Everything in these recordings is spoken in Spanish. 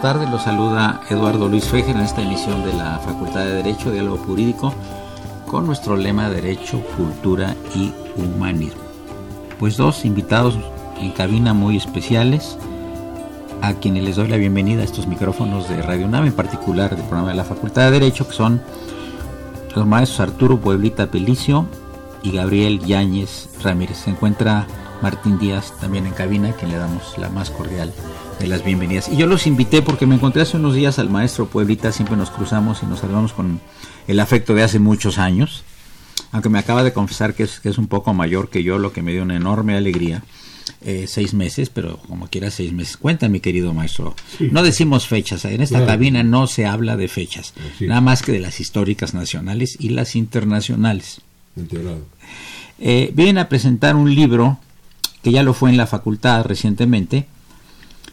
Tardes, los saluda Eduardo Luis Fejer en esta emisión de la Facultad de Derecho, Diálogo Jurídico, con nuestro lema Derecho, Cultura y Humanismo. Pues dos invitados en cabina muy especiales, a quienes les doy la bienvenida a estos micrófonos de Radio UNAM, en particular del programa de la Facultad de Derecho, que son los maestros Arturo Pueblita Pelicio y Gabriel Yáñez Ramírez. Se encuentra Martín Díaz también en cabina, a quien le damos la más cordial de las bienvenidas. Y yo los invité porque me encontré hace unos días al maestro Pueblita, siempre nos cruzamos y nos saludamos con el afecto de hace muchos años, aunque me acaba de confesar que es, que es un poco mayor que yo, lo que me dio una enorme alegría. Eh, seis meses, pero como quiera seis meses. Cuenta, mi querido maestro. No decimos fechas, en esta cabina no se habla de fechas, nada más que de las históricas nacionales y las internacionales. Eh, vienen a presentar un libro que ya lo fue en la facultad recientemente,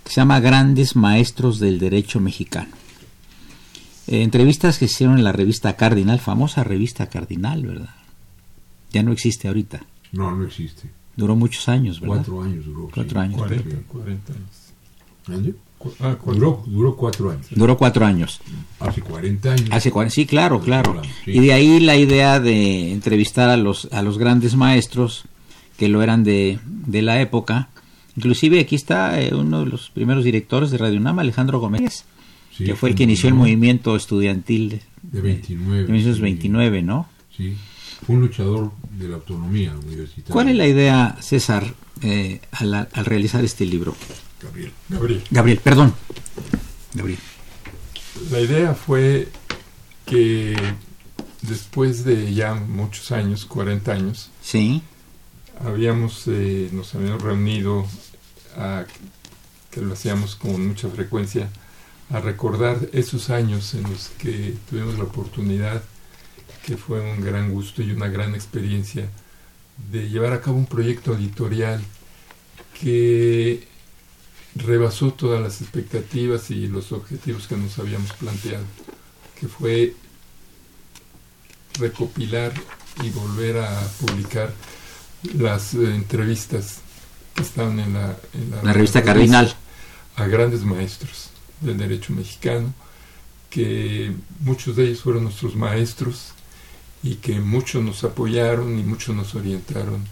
que se llama Grandes Maestros del Derecho Mexicano. Eh, entrevistas que se hicieron en la revista Cardinal, famosa revista Cardinal, ¿verdad? Ya no existe ahorita. No, no existe. Duró muchos años, ¿verdad? Cuatro años duró. Cuatro años. 40, 40 años. Ah, duró, duró, cuatro años. Duró cuatro años. Hace 40 años. Hace sí, claro, claro. Y de ahí la idea de entrevistar a los, a los grandes maestros que lo eran de, de la época Inclusive aquí está eh, uno de los primeros directores de Radio UNAM, Alejandro Gómez, que fue el que inició el movimiento estudiantil de, 29, 1929, ¿no? Sí, fue un luchador de la autonomía universitaria. ¿Cuál es la idea, César, eh, al, al, realizar este libro? Gabriel. Gabriel. Gabriel, perdón. Gabriel. La idea fue que después de ya muchos años, 40 años, sí habíamos, eh, nos habíamos reunido, a, que lo hacíamos con mucha frecuencia, a recordar esos años en los que tuvimos la oportunidad, que fue un gran gusto y una gran experiencia, de llevar a cabo un proyecto editorial que rebasó todas las expectativas y los objetivos que nos habíamos planteado, que fue recopilar y volver a publicar las eh, entrevistas que están en la, la, revista Cardinal a grandes maestros del derecho mexicano, que muchos de ellos fueron nuestros maestros y que muchos nos apoyaron y muchos nos orientaron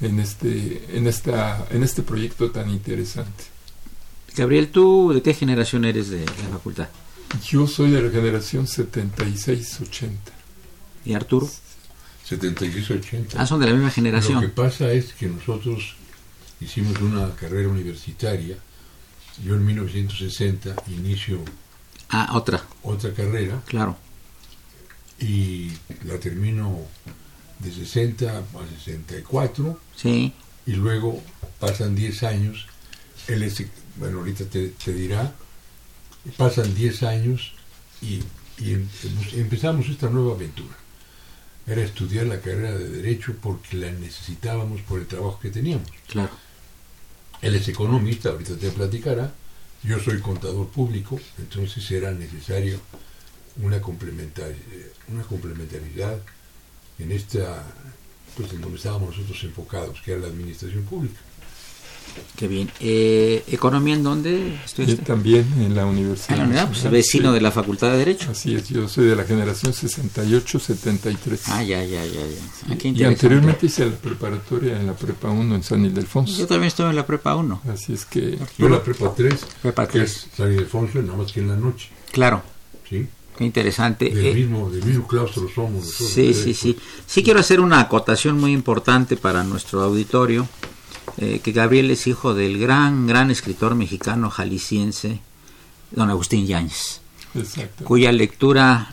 en este, en esta, en este proyecto tan interesante. Gabriel, ¿tú de qué generación eres de la facultad? Yo soy de la generación 76-80. ¿Y Arturo? 76-80. Ah, son de la misma generación. Lo que pasa es que nosotros hicimos una carrera universitaria. Yo en 1960 inicio. Ah, otra. Otra carrera. Claro. Y la termino de 60 a 64. Sí. Y luego pasan 10 años. Él bueno, ahorita te, dirá. Pasan 10 años y, y em, empezamos esta nueva aventura era estudiar la carrera de Derecho porque la necesitábamos por el trabajo que teníamos. Claro. Él es economista, ahorita te platicará. Yo soy contador público, entonces era necesario una, complementar, una complementariedad en esta, pues en donde estábamos nosotros enfocados, que era la administración pública. Qué bien. Eh, ¿Economía en dónde estudiaste? también en la Universidad. En la unidad, pues vecino sí. de la Facultad de Derecho. Así es, yo soy de la generación 68-73. Ah, ya, ya, ya, ya. Ah, qué y anteriormente hice la preparatoria en la Prepa 1 en San Ildefonso. Yo también estuve en la prepa 1. Así es que Yo la prepa 3, Prepa que 3. es San Ildefonso, nada más que en la noche. Claro, ¿sí? qué interesante. Del, Eh, mismo, del mismo claustro somos nosotros. Sí, sí, sí. Sí quiero hacer una acotación muy importante para nuestro auditorio, eh, que Gabriel es hijo del gran, gran escritor mexicano jalisciense, don Agustín Yáñez, exacto. cuya lectura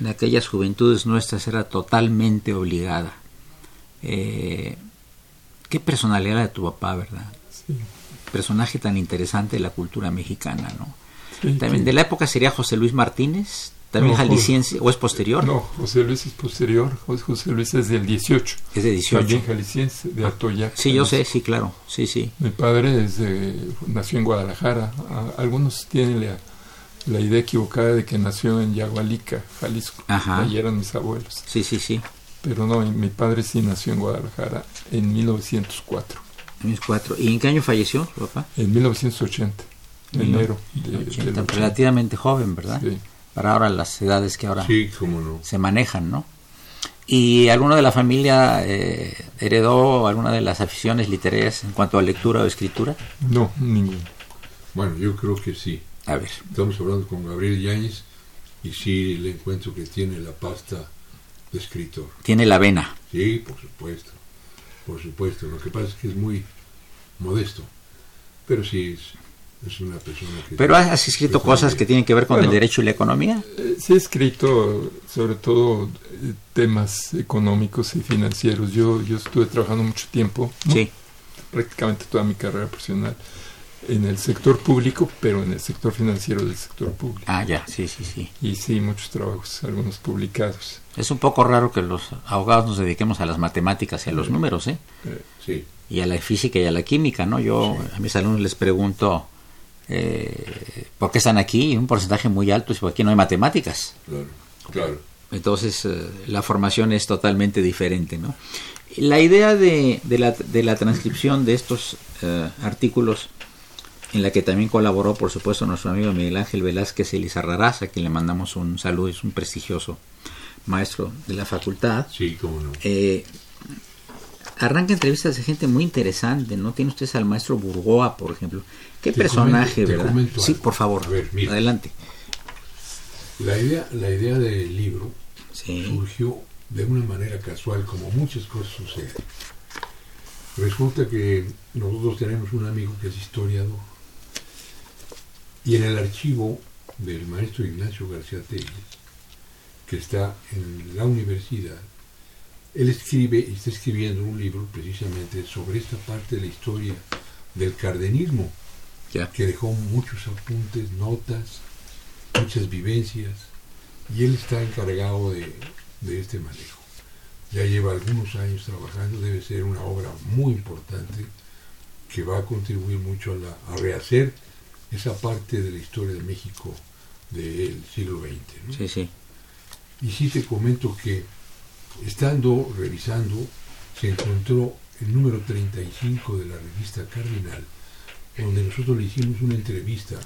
en aquellas juventudes nuestras era totalmente obligada. Eh, qué personalidad la de tu papá, ¿verdad? Sí, Personaje tan interesante de la cultura mexicana, ¿no? sí, También sí. de la época sería José Luis Martínez, también No, jalisciense, o es posterior, No, José Luis es posterior. José- Luis es del 18. es de 18. También jalisciense, de Atoyac. Sí, yo sé, sí, claro, sí, sí. Mi padre es de- nació en Guadalajara. Algunos tienen la, la idea equivocada de que nació en Yagualica, Jalisco. Ajá. Allí eran mis abuelos. Sí, sí, sí. Pero no, mi padre sí nació en Guadalajara en 1904. Mis cuatro. ¿Y en qué año falleció su papá? En 1980, en Mil- enero de, del 80, 80. relativamente joven, ¿verdad? Sí. Para ahora las edades que ahora Sí, cómo no. se manejan, ¿no? ¿Y alguno de la familia eh, heredó alguna de las aficiones literarias en cuanto a lectura o escritura? No, ninguno. Bueno, yo creo que sí. A ver. Estamos hablando con Gabriel Yáñez y sí le encuentro que tiene la pasta de escritor. Tiene la vena. Sí, por supuesto. Por supuesto. Lo que pasa es que es muy modesto. Pero sí es, es una persona que... Pero has escrito cosas que tienen que ver con el derecho y la economía. Eh, Sí he escrito sobre todo eh, temas económicos y financieros. Yo, yo estuve trabajando mucho tiempo, ¿no? Sí. prácticamente toda mi carrera profesional, en el sector público, pero en el sector financiero del sector público. Ah, ya, sí, sí, sí. Y sí, muchos trabajos, algunos publicados. Es un poco raro que los abogados nos dediquemos a las matemáticas y a los números, ¿eh? Eh, sí, y a la física y a la química, ¿no? Yo a mis alumnos les pregunto eh, por qué están aquí un porcentaje muy alto es porque aquí no hay matemáticas. claro, claro. Entonces eh, la formación es totalmente diferente, ¿no? La idea de, de la, de la transcripción de estos eh, artículos, en la que también colaboró, por supuesto, nuestro amigo Miguel Ángel Velázquez Elizarrarás, a quien le mandamos un saludo, es un prestigioso maestro de la facultad. Sí, cómo no. Eh, arranca entrevistas de gente muy interesante, ¿no? Tiene ustedes al maestro Burgoa, por ejemplo. Qué Te personaje, comento- ¿verdad? comento Sí, por favor. A ver, mira. Adelante. La idea, la idea del libro Sí. surgió de una manera casual, como muchas cosas suceden. Resulta que nosotros tenemos un amigo que es historiador. Y en el archivo del maestro Ignacio García Telles, que está en la universidad, él escribe y está escribiendo un libro precisamente sobre esta parte de la historia del cardenismo, Que dejó muchos apuntes, notas, muchas vivencias, y él está encargado de, de este manejo. Ya lleva algunos años trabajando, debe ser una obra muy importante que va a contribuir mucho a, la- a rehacer esa parte de la historia de México del siglo XX. ¿no? Sí, sí. Y sí te comento que estando revisando, se encontró el número 35 de la revista Cardinal, donde nosotros le hicimos una entrevista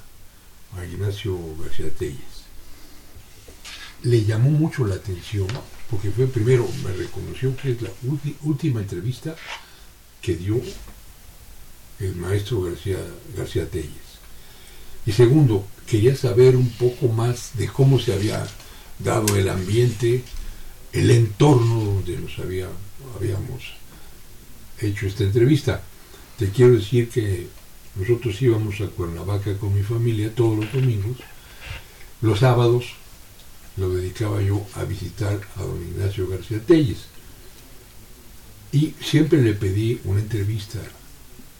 a Ignacio García Telles. Le llamó mucho la atención, porque fue primero, me reconoció que es la última entrevista que dio el maestro García, García Telles. Y segundo, quería saber un poco más de cómo se había dado el ambiente, el entorno donde nos había, habíamos hecho esta entrevista. Te quiero decir que nosotros íbamos a Cuernavaca con mi familia todos los domingos. Los sábados lo dedicaba yo a visitar a don Ignacio García Telles. Y siempre le pedí una entrevista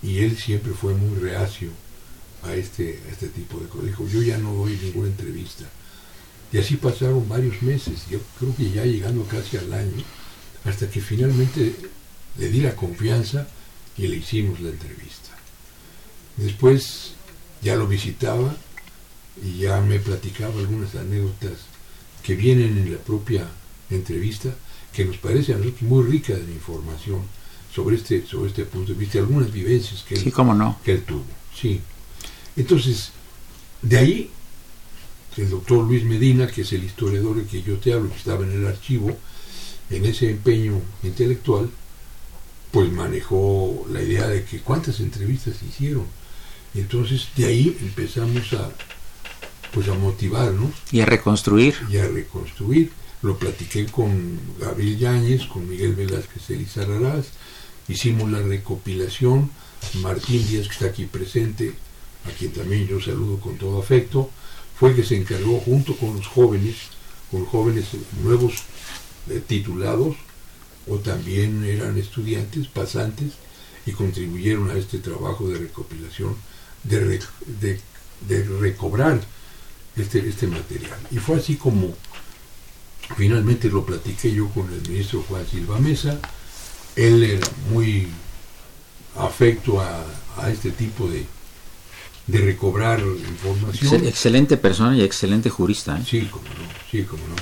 y él siempre fue muy reacio a este, a este tipo de cosas. Dijo, yo ya no doy ninguna entrevista. Y así pasaron varios meses, yo creo que ya llegando casi al año, hasta que finalmente le di la confianza y le hicimos la entrevista. Después ya lo visitaba y ya me platicaba algunas anécdotas que vienen en la propia entrevista, que nos parece a nosotros muy ricas de información sobre este, sobre este punto de vista, algunas vivencias que, Sí, él, cómo no. que él tuvo. Sí. Entonces, de ahí, el doctor Luis Medina, que es el historiador del que yo te hablo, que estaba en el archivo, en ese empeño intelectual, pues manejó la idea de que cuántas entrevistas se hicieron. Entonces, de ahí empezamos a, pues a motivarnos Y a reconstruir. y a reconstruir. Lo platiqué con Gabriel Yáñez, con Miguel Velázquez Elizarrarás, hicimos la recopilación, Martín Díaz, que está aquí presente, a quien también yo saludo con todo afecto, fue el que se encargó junto con los jóvenes, con jóvenes nuevos eh, titulados, o también eran estudiantes, pasantes, y contribuyeron a este trabajo de recopilación, de, de- de recobrar este, este material. Y fue así como finalmente lo platiqué yo con el ministro Juan Silva Mesa. Él era muy afecto a, a este tipo de, de recobrar información. Excel- Excelente persona y excelente jurista. ¿eh? Sí, como no, sí, como no.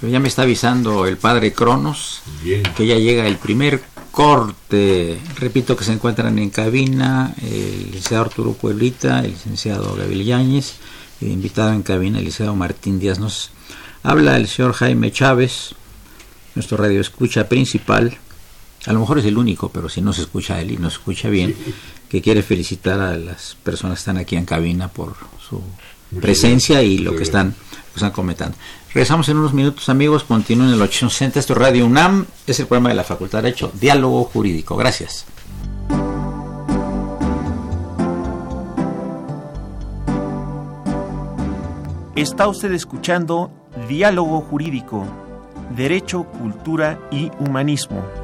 Pero ya me está avisando el padre Cronos Bien. que ya llega el primer corte. Repito que se encuentran en cabina el licenciado Arturo Pueblita, el licenciado Gabriel Yáñez, y invitado en cabina el licenciado Martín Díaz. Nos habla el señor Jaime Chávez, nuestro radio escucha principal. A lo mejor es el único, pero si no se escucha él y no se escucha bien, que quiere felicitar a las personas que están aquí en cabina por su presencia y lo que están, lo que están comentando. Regresamos en unos minutos, amigos. Continúen en el 860. Esto es Radio UNAM. Es el programa de la Facultad de Derecho, Diálogo Jurídico. Gracias. Está usted escuchando Diálogo Jurídico, Derecho, Cultura y Humanismo.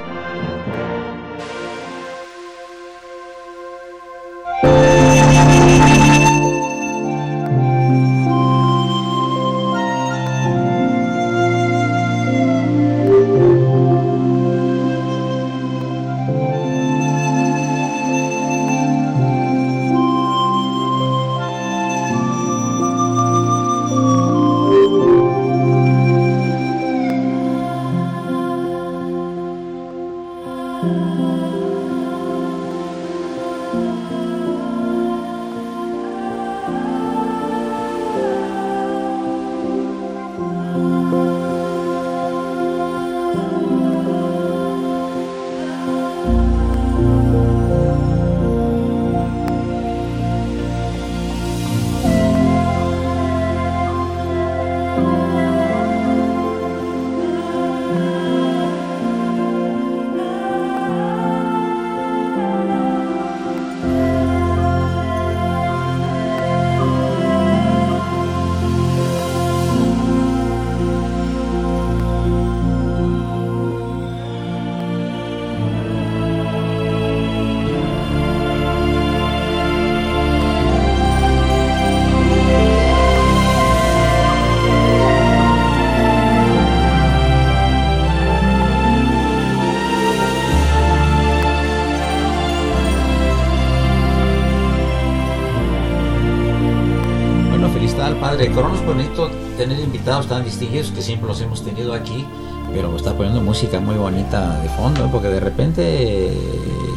Tan distinguidos que siempre los hemos tenido aquí. Pero está poniendo música muy bonita de fondo, ¿eh? porque de repente eh,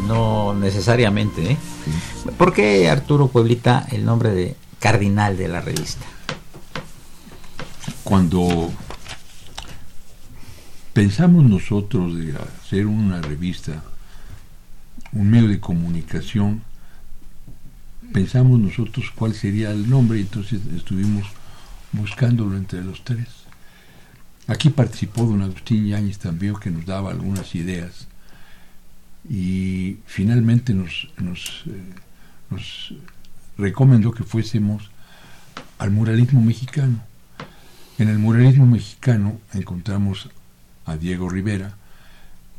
no necesariamente. ¿eh? ¿Por qué Arturo Pueblita el nombre de cardinal de la revista? Cuando pensamos nosotros de hacer una revista, un medio de comunicación, pensamos nosotros cuál sería el nombre entonces estuvimos buscándolo entre los tres. Aquí participó don Agustín Yáñez también que nos daba algunas ideas y finalmente eh, nos recomendó que fuésemos al muralismo mexicano. En el muralismo mexicano encontramos a Diego Rivera,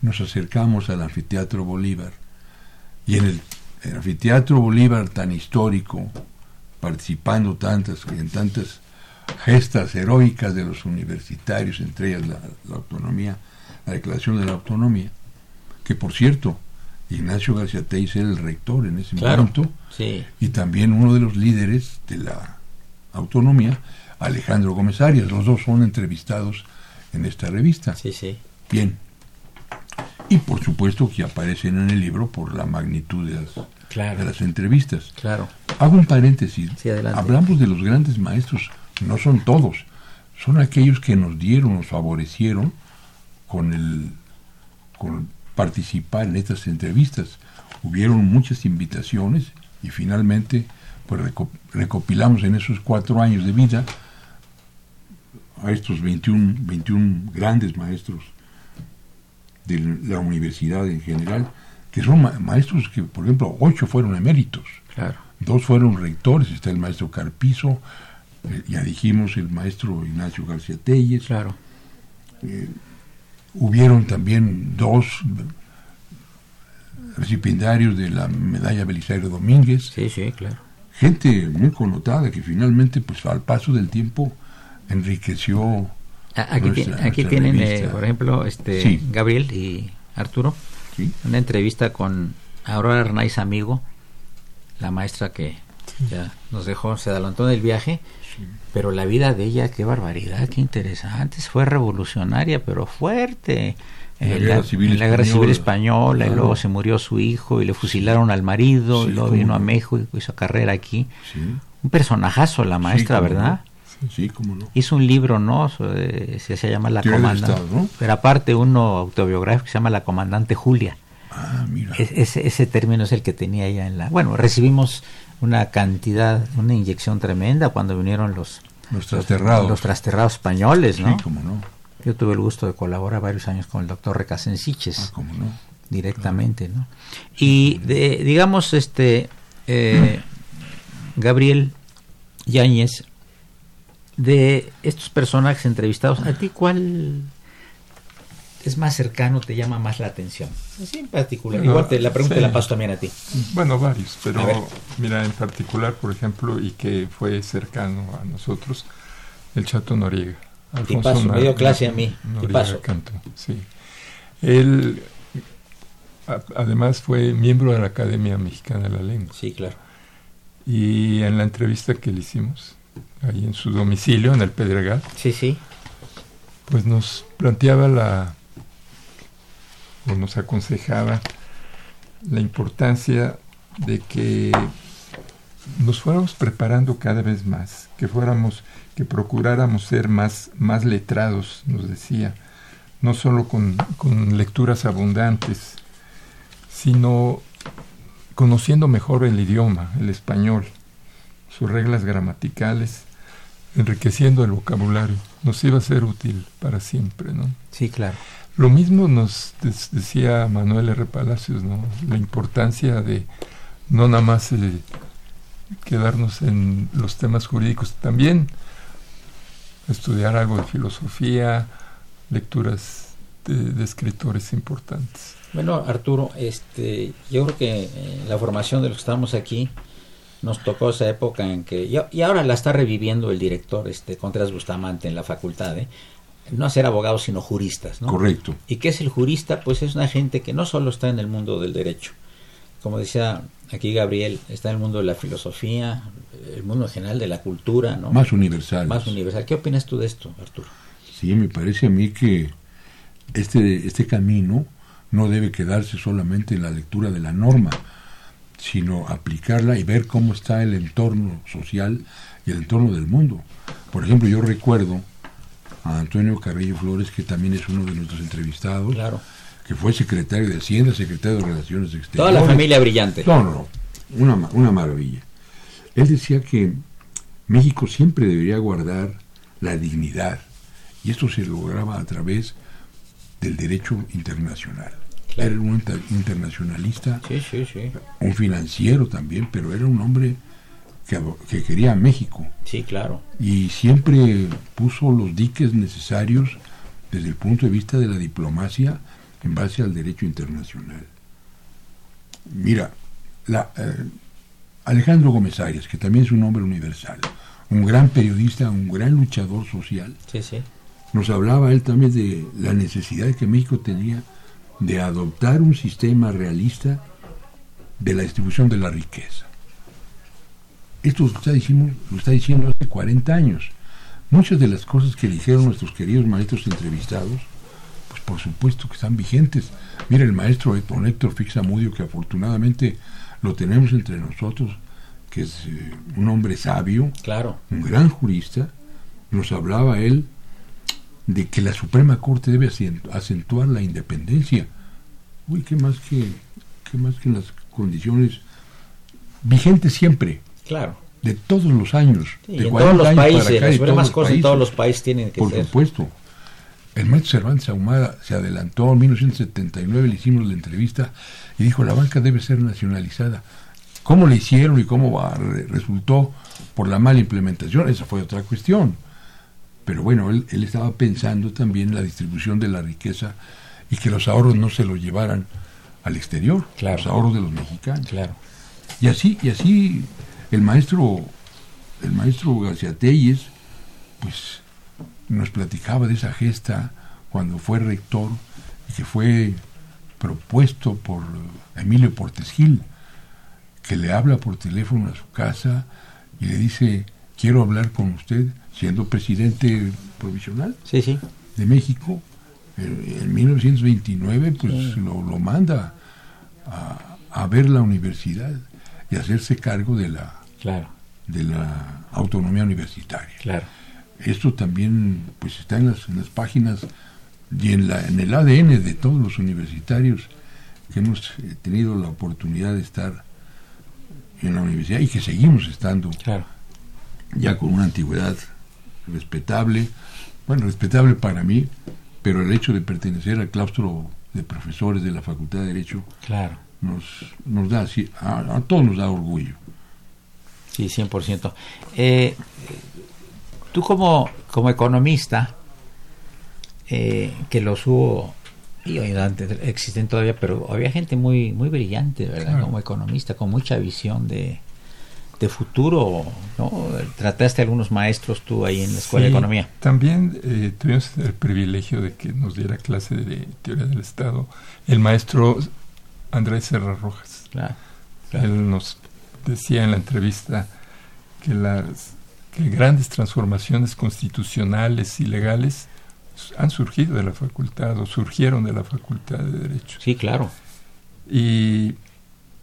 nos acercamos al anfiteatro Bolívar y en el, el anfiteatro Bolívar tan histórico, participando tantas en tantas gestas heroicas de los universitarios, entre ellas la, la autonomía la Declaración de la Autonomía, que por cierto, Ignacio García Teis era el rector en ese Claro. momento, Sí. y también uno de los líderes de la autonomía, Alejandro Gómez Arias. Los dos son entrevistados en esta revista. Sí, sí. Bien. Y por supuesto que aparecen en el libro por la magnitud de las, Claro. de las entrevistas. Claro. Hago un paréntesis. Sí, adelante. Hablamos de los grandes maestros, no son todos, son aquellos que nos dieron, nos favorecieron con el con participar en estas entrevistas. Hubieron muchas invitaciones y finalmente pues reco- recopilamos en esos cuatro años de vida a estos 21, 21 grandes maestros de la universidad en general, que son ma- maestros que, por ejemplo, ocho fueron eméritos. Claro. Dos fueron rectores, está el maestro Carpizo, eh, ya dijimos el maestro Ignacio García Telles, Claro. hubieron también dos recipiendarios de la medalla Belisario Domínguez, Sí, sí, claro. gente muy connotada que finalmente pues al paso del tiempo enriqueció Aquí, nuestra- tiene- aquí nuestra tienen, eh, por ejemplo, este Sí. Gabriel y Arturo, ¿sí? una entrevista con Aurora Arnaiz Amigo, la maestra que ya nos dejó, se adelantó del viaje, pero la vida de ella, qué barbaridad, qué interesante, fue revolucionaria, pero fuerte. En la En Guerra Civil en la Guerra Española. Civil Española, y luego se murió su hijo y le fusilaron al marido, Sí, y luego vino a. México y hizo carrera aquí. Sí, Un personajazo la maestra, no. ¿verdad? sí, cómo no. Hizo un libro, ¿no? Eh, Se, se llama La Comandante. Estado, ¿no? Pero aparte uno autobiográfico que se llama La Comandante Julia. Ah, mira. Es- ese, ese término es el que tenía ella en la... Bueno, recibimos una cantidad, una inyección tremenda cuando vinieron los, Los trasterrados. los trasterrados españoles, ¿no? Sí, cómo no. Yo tuve el gusto de colaborar varios años con el doctor Recasensiches Ah, cómo no. directamente, ¿no? Y de- digamos, este eh, Gabriel Yáñez, de estos personajes entrevistados, ¿a ti cuál es más cercano, te llama más la atención? Así en particular. Bueno, Igual te la pregunta sí. la paso también a ti. Bueno, varios, pero mira, en particular, por ejemplo, y que fue cercano a nosotros, el Chato Noriega. Tipazo, me dio clase a mí, Noriega. Canto, sí. Él, a- además, fue miembro de la Academia Mexicana de la Lengua. Sí, claro. Y en la entrevista que le hicimos, ahí en su domicilio, en el Pedregal, Sí, sí. pues nos planteaba la, o nos aconsejaba la importancia de que nos fuéramos preparando cada vez más, que fuéramos, que procuráramos ser más, más letrados, nos decía, no solo con, con lecturas abundantes, sino conociendo mejor el idioma, el español, sus reglas gramaticales, enriqueciendo el vocabulario, nos iba a ser útil para siempre, ¿no? Sí, claro. Lo mismo nos decía Manuel R. Palacios, ¿no? La importancia de no nada más eh, quedarnos en los temas jurídicos, también estudiar algo de filosofía, lecturas de, de escritores importantes. Bueno, Arturo, este, yo creo que eh, la formación de los que estamos aquí nos tocó esa época en que y ahora la está reviviendo el director, este Contreras Bustamante en la facultad, ¿eh? No ser abogados sino juristas, ¿no? Correcto. ¿Y qué es el jurista? Pues es una gente que no solo está en el mundo del derecho, como decía aquí Gabriel, está en el mundo de la filosofía, el mundo en general de la cultura, ¿no? Más universal. Más universal. ¿Qué opinas tú de esto, Arturo? Sí, me parece a mí que este, este camino no debe quedarse solamente en la lectura de la norma, sino aplicarla y ver cómo está el entorno social y el entorno del mundo. Por ejemplo, yo recuerdo a Antonio Carrillo Flores, que también es uno de nuestros entrevistados, Claro. que fue secretario de Hacienda, secretario de Relaciones Toda Exteriores. la familia brillante. No, no, no. Una, una maravilla. Él decía que México siempre debería guardar la dignidad. Y esto se lograba a través del derecho internacional. Claro. Era un inter- internacionalista, Sí, sí, sí. un financiero también, pero era un hombre que, quería México. Sí, claro. Y siempre puso los diques necesarios desde el punto de vista de la diplomacia en base al derecho internacional. Mira, la, eh, Alejandro Gómez Arias, que también es un hombre universal, un gran periodista, un gran luchador social, Sí, sí. nos hablaba él también de la necesidad que México tenía de adoptar un sistema realista de la distribución de la riqueza. Esto lo está diciendo, lo está diciendo hace 40 años. Muchas de las cosas que dijeron nuestros queridos maestros entrevistados, pues por supuesto que están vigentes. Mira, el maestro don Héctor Fixamudio, que afortunadamente lo tenemos entre nosotros, que es eh, un hombre sabio, Claro. un gran jurista, nos hablaba él de que la Suprema Corte debe acen- acentuar la independencia. Uy, qué más que, qué más que las condiciones vigentes siempre, Claro. de todos los años, Sí, de en 40 todos los países, acá, las todos cosas en todos los países tienen que Por ser. supuesto. El maestro Cervantes Ahumada se adelantó en 1979, le hicimos la entrevista y dijo, la banca debe ser nacionalizada. ¿Cómo le hicieron y cómo va- re- resultó por la mala implementación? Esa fue otra cuestión. Pero bueno, él, él estaba pensando también en la distribución de la riqueza y que los ahorros no se los llevaran al exterior, Claro. los ahorros de los mexicanos. Claro. Y así, y así el maestro, el maestro García Telles, pues nos platicaba de esa gesta cuando fue rector y que fue propuesto por Emilio Portes Gil, que le habla por teléfono a su casa y le dice, quiero hablar con usted, siendo presidente provisional Sí, sí. de México, en 1929, pues lo, lo manda a, a ver la universidad y hacerse cargo de la, Claro. de la autonomía universitaria. Claro. Esto también pues está en las, en las páginas y en, la, en el ADN de todos los universitarios que hemos eh, tenido la oportunidad de estar en la universidad y que seguimos estando Claro. ya con una antigüedad respetable, bueno, respetable para mí, pero el hecho de pertenecer al claustro de profesores de la Facultad de Derecho Claro. Nos, nos da, a, a todos nos da orgullo. Sí, 100%. Eh, tú como, como economista, eh, que los hubo, y hoy antes existen todavía, pero había gente muy, muy brillante, ¿verdad? Claro. Como economista, con mucha visión de, de futuro, ¿no? Trataste a algunos maestros tú ahí en la Escuela Sí, de Economía. También eh, tuvimos el privilegio de que nos diera clase de teoría del Estado el maestro Andrés Serra Rojas. Claro. Él nos decía en la entrevista que las que grandes transformaciones constitucionales y legales han surgido de la facultad o surgieron de la facultad de Derecho. Sí, claro. Y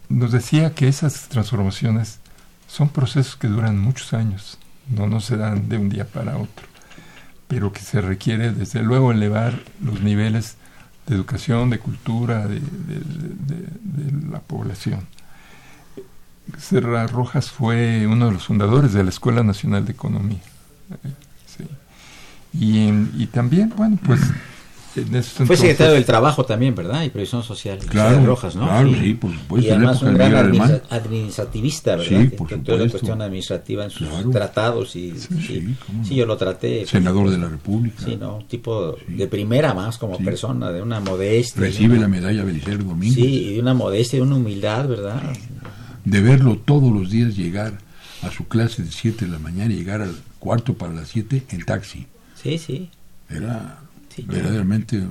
nos decía que esas transformaciones son procesos que duran muchos años, no, no se dan de un día para otro, pero que se requiere desde luego elevar los niveles de educación, de cultura, de, la población. Serra Rojas fue uno de los fundadores de la Escuela Nacional de Economía. eh, sí. Y también, bueno, pues... Fue secretario del Trabajo también, ¿verdad? Y Previsión Social. Claro, Rojas, ¿no? claro, sí, por supuesto, Y además un gran administra- administrativista, ¿verdad? Sí, por que toda la supuesto. cuestión administrativa en sus Claro. tratados y Sí, sí, sí, no. sí, yo lo traté. Senador de la República. Sí, ¿no? Un tipo Sí. de primera más como Sí. persona, de una modestia. Recibe de la una- medalla Belisario Domínguez. Sí, y de una modestia, de una humildad, ¿verdad? De verlo todos los días llegar a su clase de 7 de la mañana y llegar al cuarto para las 7 en taxi. Sí, sí. Era Sí, verdaderamente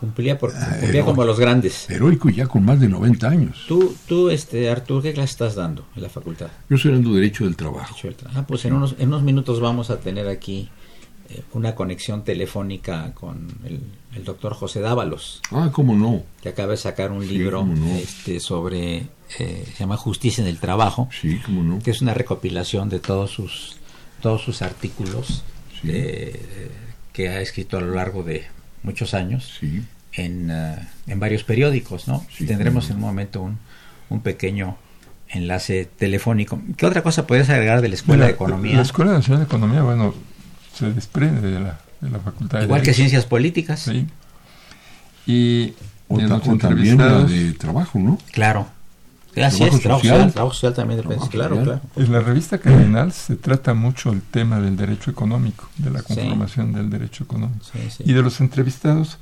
Cumplía, por, Ah, cumplía heroico. como los grandes. heroico y ya con más de 90 años. Tú, tú, este, Artur, ¿qué clase estás dando en la facultad? Yo soy dando Derecho del Trabajo. Derecho del Tra- Ah, pues en unos, en unos minutos vamos a tener aquí eh, una conexión telefónica con el, el doctor José Dávalos, Ah, cómo no. que acaba de sacar un Sí, libro no. este, sobre, eh, se llama Justicia en el Trabajo, Sí, cómo no. que es una recopilación de todos sus, todos sus artículos Sí. eh, que ha escrito a lo largo de muchos años Sí. en, eh, en varios periódicos, ¿no? Sí, Tendremos en un momento un, un pequeño enlace telefónico. ¿Qué otra cosa podrías agregar de la Escuela de la, Economía? La Escuela Nacional de Economía, bueno, se desprende de la, de la Facultad de Igual que Derecho, Ciencias Políticas. Sí. Y O, de los también la de trabajo, ¿no? Claro. Así Trabajo es, trabajo social. social, trabajo social también depende. Trabajo Claro, social. claro. en la revista Cardinal se trata mucho el tema del derecho económico, de la Sí. conformación del derecho económico. Sí, sí. Y de los entrevistados,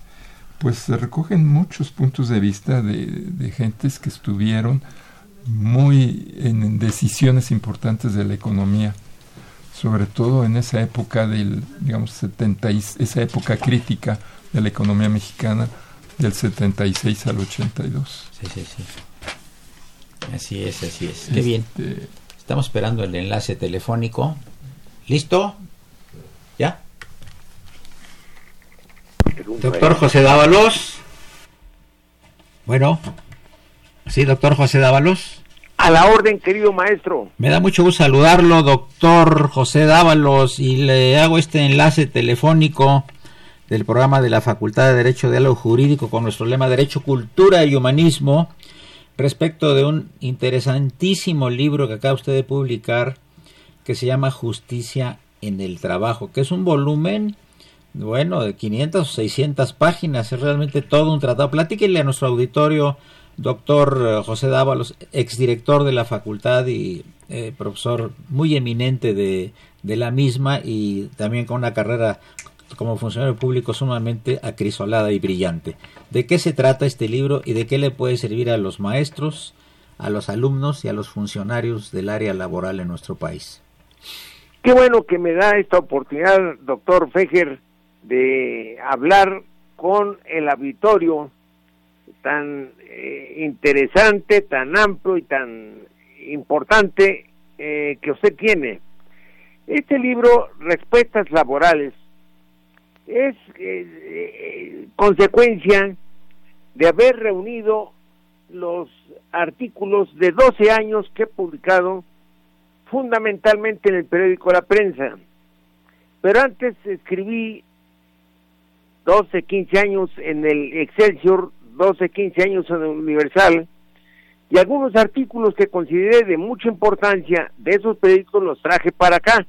pues se recogen muchos puntos de vista de, de gentes que estuvieron muy en, en decisiones importantes de la economía, sobre todo en esa época del, digamos, 70 esa época crítica de la economía mexicana del 76 al 82. Sí, sí, sí. Así es, así es. Qué bien. Este, Estamos esperando el enlace telefónico. ¿Listo? ¿Ya? Doctor José Dávalos. Bueno. Sí, doctor José Dávalos. A la orden, querido maestro. Me da mucho gusto saludarlo, doctor José Dávalos, y le hago este enlace telefónico del programa de la Facultad de Derecho de Diálogo Jurídico con nuestro lema Derecho, Cultura y Humanismo respecto de un interesantísimo libro que acaba usted de publicar que se llama Justicia en el Trabajo, que es un volumen, bueno, de 500 o 600 páginas, es realmente todo un tratado. Platíquenle a nuestro auditorio, doctor eh, José Dávalos, exdirector de la facultad y eh, profesor muy eminente de, de la misma y también con una carrera como funcionario público sumamente acrisolada y brillante. ¿De qué se trata este libro y de qué le puede servir a los maestros, a los alumnos y a los funcionarios del área laboral en nuestro país? Qué bueno que me da esta oportunidad, doctor Fejer, de hablar con el auditorio tan eh, interesante, tan amplio y tan importante eh, que usted tiene. Este libro, Respuestas Laborales, es eh, eh, consecuencia de haber reunido los artículos de 12 años que he publicado fundamentalmente en el periódico La Prensa. Pero antes escribí 12, 15 años en el Excelsior, 12, 15 años en el Universal, y algunos artículos que consideré de mucha importancia de esos periódicos los traje para acá,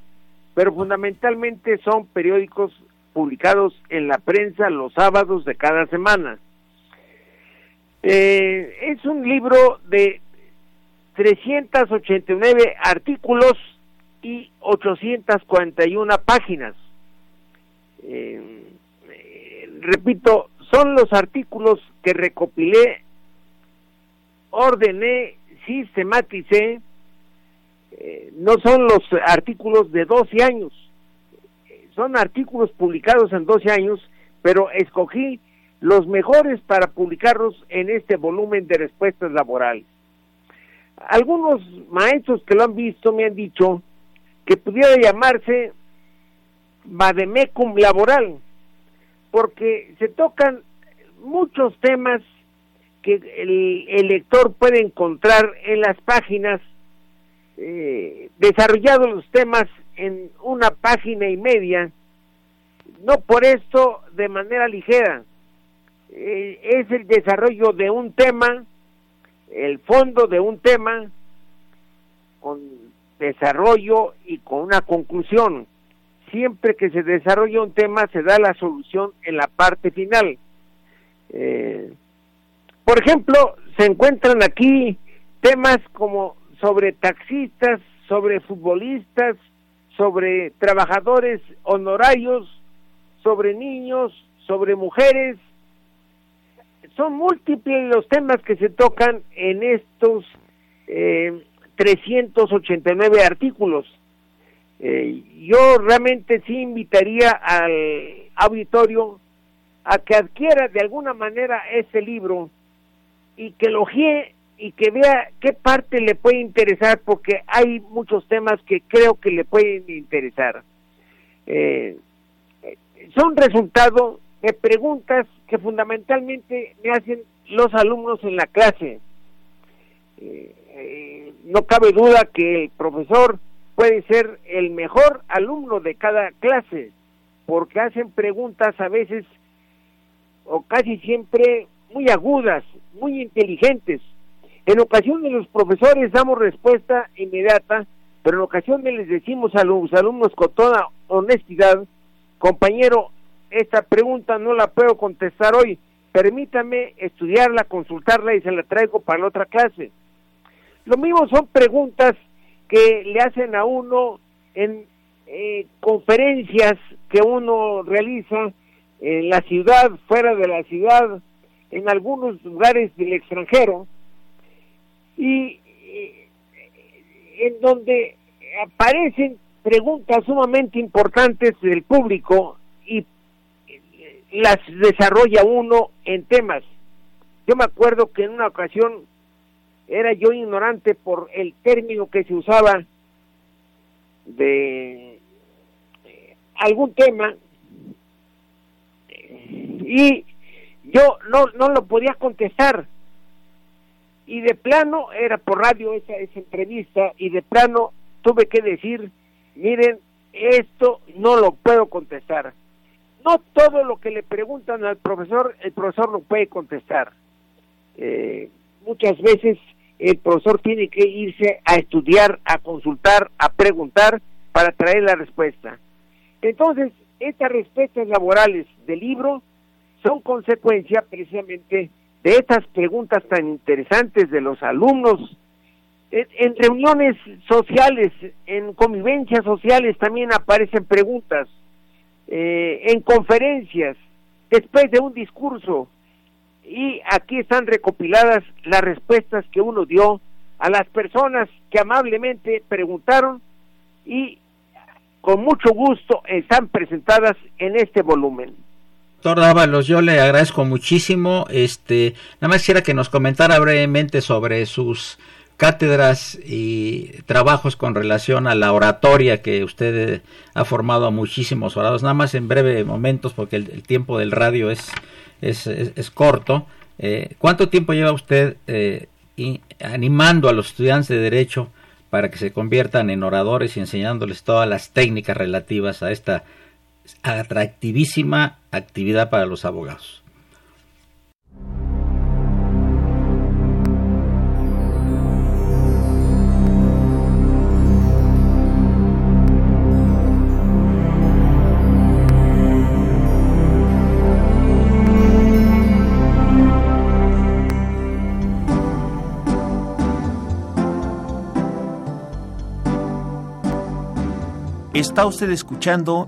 pero fundamentalmente son periódicos publicados en la prensa los sábados de cada semana. Eh, es un libro de 389 artículos y 841 páginas. Eh, repito, son los artículos que recopilé, ordené, sistematicé, eh, no son los artículos de 12 años son artículos publicados en 12 años, pero escogí los mejores para publicarlos en este volumen de respuestas laborales. Algunos maestros que lo han visto me han dicho que pudiera llamarse Bademecum laboral, porque se tocan muchos temas que el, lector puede encontrar en las páginas, eh, desarrollados los temas en una página y media, no por esto de manera ligera, eh, es el desarrollo de un tema, el fondo de un tema, con desarrollo y con una conclusión. Siempre que se desarrolla un tema se da la solución en la parte final. Eh, por ejemplo, se encuentran aquí temas como sobre taxistas, sobre futbolistas, sobre trabajadores honorarios, sobre niños, sobre mujeres. Son múltiples los temas que se tocan en estos eh, 389 artículos. Eh, yo realmente sí invitaría al auditorio a que adquiera de alguna manera ese libro y que lo y que vea qué parte le puede interesar, porque hay muchos temas que creo que le pueden interesar. Eh, son resultado de preguntas que fundamentalmente me hacen los alumnos en la clase. Eh, eh, no cabe duda que el profesor puede ser el mejor alumno de cada clase, porque hacen preguntas a veces o casi siempre muy agudas, muy inteligentes, en ocasiones los profesores damos respuesta inmediata, pero en ocasiones les decimos a los alumnos con toda honestidad, compañero, esta pregunta no la puedo contestar hoy, permítame estudiarla, consultarla y se la traigo para la otra clase. Lo mismo son preguntas que le hacen a uno en eh, conferencias que uno realiza en la ciudad, fuera de la ciudad, en algunos lugares del extranjero, y en donde aparecen preguntas sumamente importantes del público y las desarrolla uno en temas. Yo me acuerdo que en una ocasión era yo ignorante por el término que se usaba de eh, algún tema y yo no, no lo podía contestar y de plano era por radio esa, esa entrevista y de plano tuve que decir miren esto no lo puedo contestar no todo lo que le preguntan al profesor el profesor lo puede contestar eh, muchas veces el profesor tiene que irse a estudiar, a consultar, a preguntar para traer la respuesta. Entonces, estas respuestas laborales del libro son consecuencia precisamente de estas preguntas tan interesantes de los alumnos. En, reuniones sociales, en convivencias sociales también aparecen preguntas, eh, en conferencias, después de un discurso, y aquí están recopiladas las respuestas que uno dio a las personas que amablemente preguntaron y con mucho gusto están presentadas en este volumen. Doctor Dávalos, yo le agradezco muchísimo. Este, nada más quisiera que nos comentara brevemente sobre sus cátedras y trabajos con relación a la oratoria que usted ha formado a muchísimos orados. Nada más en breve momentos, porque el tiempo del radio es es, es, corto. Eh, ¿Cuánto tiempo lleva usted eh, animando a los estudiantes de Derecho para que se conviertan en oradores y enseñándoles todas las técnicas relativas a esta atractivísima actividad para los abogados? Está usted escuchando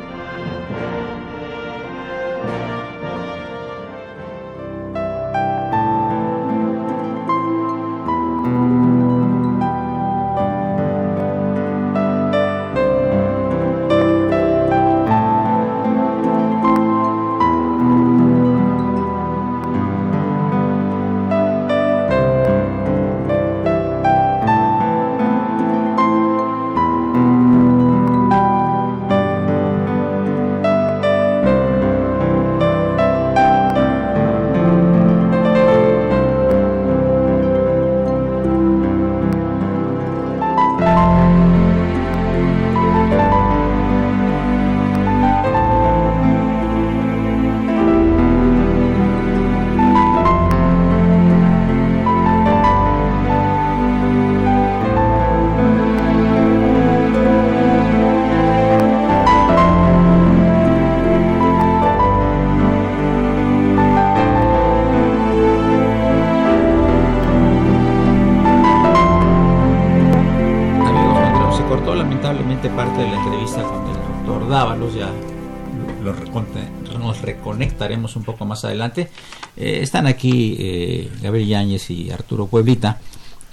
Un poco más adelante. Eh, están aquí eh, Gabriel Yáñez y Arturo Pueblita.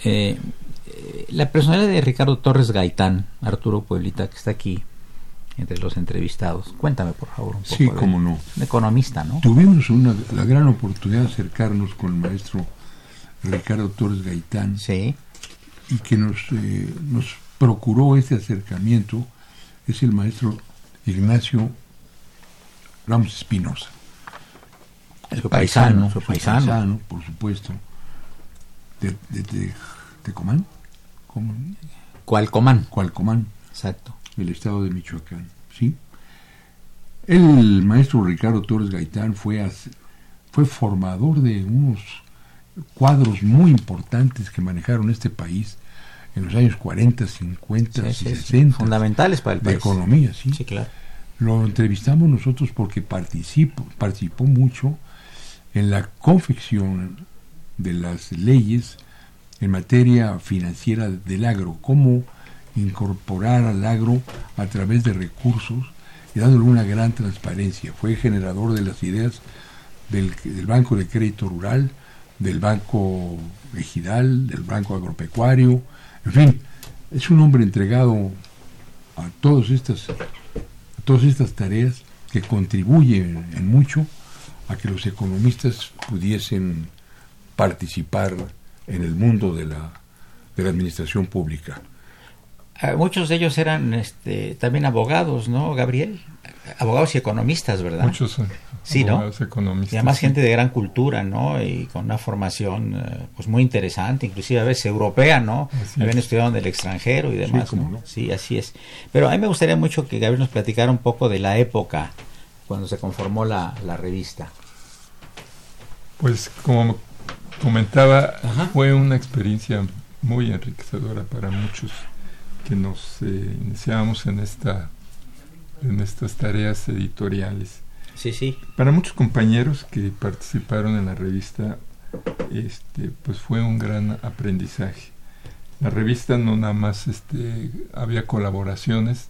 Eh, la personalidad de Ricardo Torres Gaitán, Arturo Pueblita, que está aquí entre los entrevistados. Cuéntame, por favor, un poco. Sí, cómo no. Un economista, ¿no? Tuvimos una, la gran oportunidad de acercarnos con el maestro Ricardo Torres Gaitán. Sí. Y que nos, nos procuró este acercamiento es el maestro Ignacio Ramos Espinosa. Su paisano, su paisano. por supuesto. De, de, de, Comán. ¿Cuál Comán? ¿Cuál Comán? Exacto. El estado de Michoacán, ¿sí? El maestro Ricardo Torres Gaitán fue, fue formador de unos cuadros muy importantes que manejaron este país en los años 40, 50 y 60. Fundamentales para el país. De economía, sí. Sí, claro. Lo entrevistamos nosotros porque participó, participó mucho en la confección de las leyes en materia financiera del agro, cómo incorporar al agro a través de recursos y dándole una gran transparencia. Fue generador de las ideas del, Banco de Crédito Rural, del Banco Ejidal, del Banco Agropecuario, en fin, es un hombre entregado a todas estas, a todas estas tareas que contribuyen en mucho a que los economistas pudiesen participar en el mundo de la, de la administración pública. Ah, muchos de ellos eran este, también abogados, ¿no, Gabriel? Abogados y economistas, ¿verdad? Muchos Sí, ¿no? abogados economistas. Y además sí. gente de gran cultura, ¿no? Y con una formación eh, pues muy interesante, inclusive a veces europea, ¿no? Así Habían es. estudiado en el extranjero y demás, cómo ¿no? no. Sí, así es. Pero a mí me gustaría mucho que Gabriel nos platicara un poco de la época cuando se conformó la, la revista. Pues como comentaba, Ajá. fue una experiencia muy enriquecedora para muchos que nos eh, iniciamos en esta en estas tareas editoriales. Sí, sí. Para muchos compañeros que participaron en la revista, este, pues fue un gran aprendizaje. La revista no nada más este, había colaboraciones,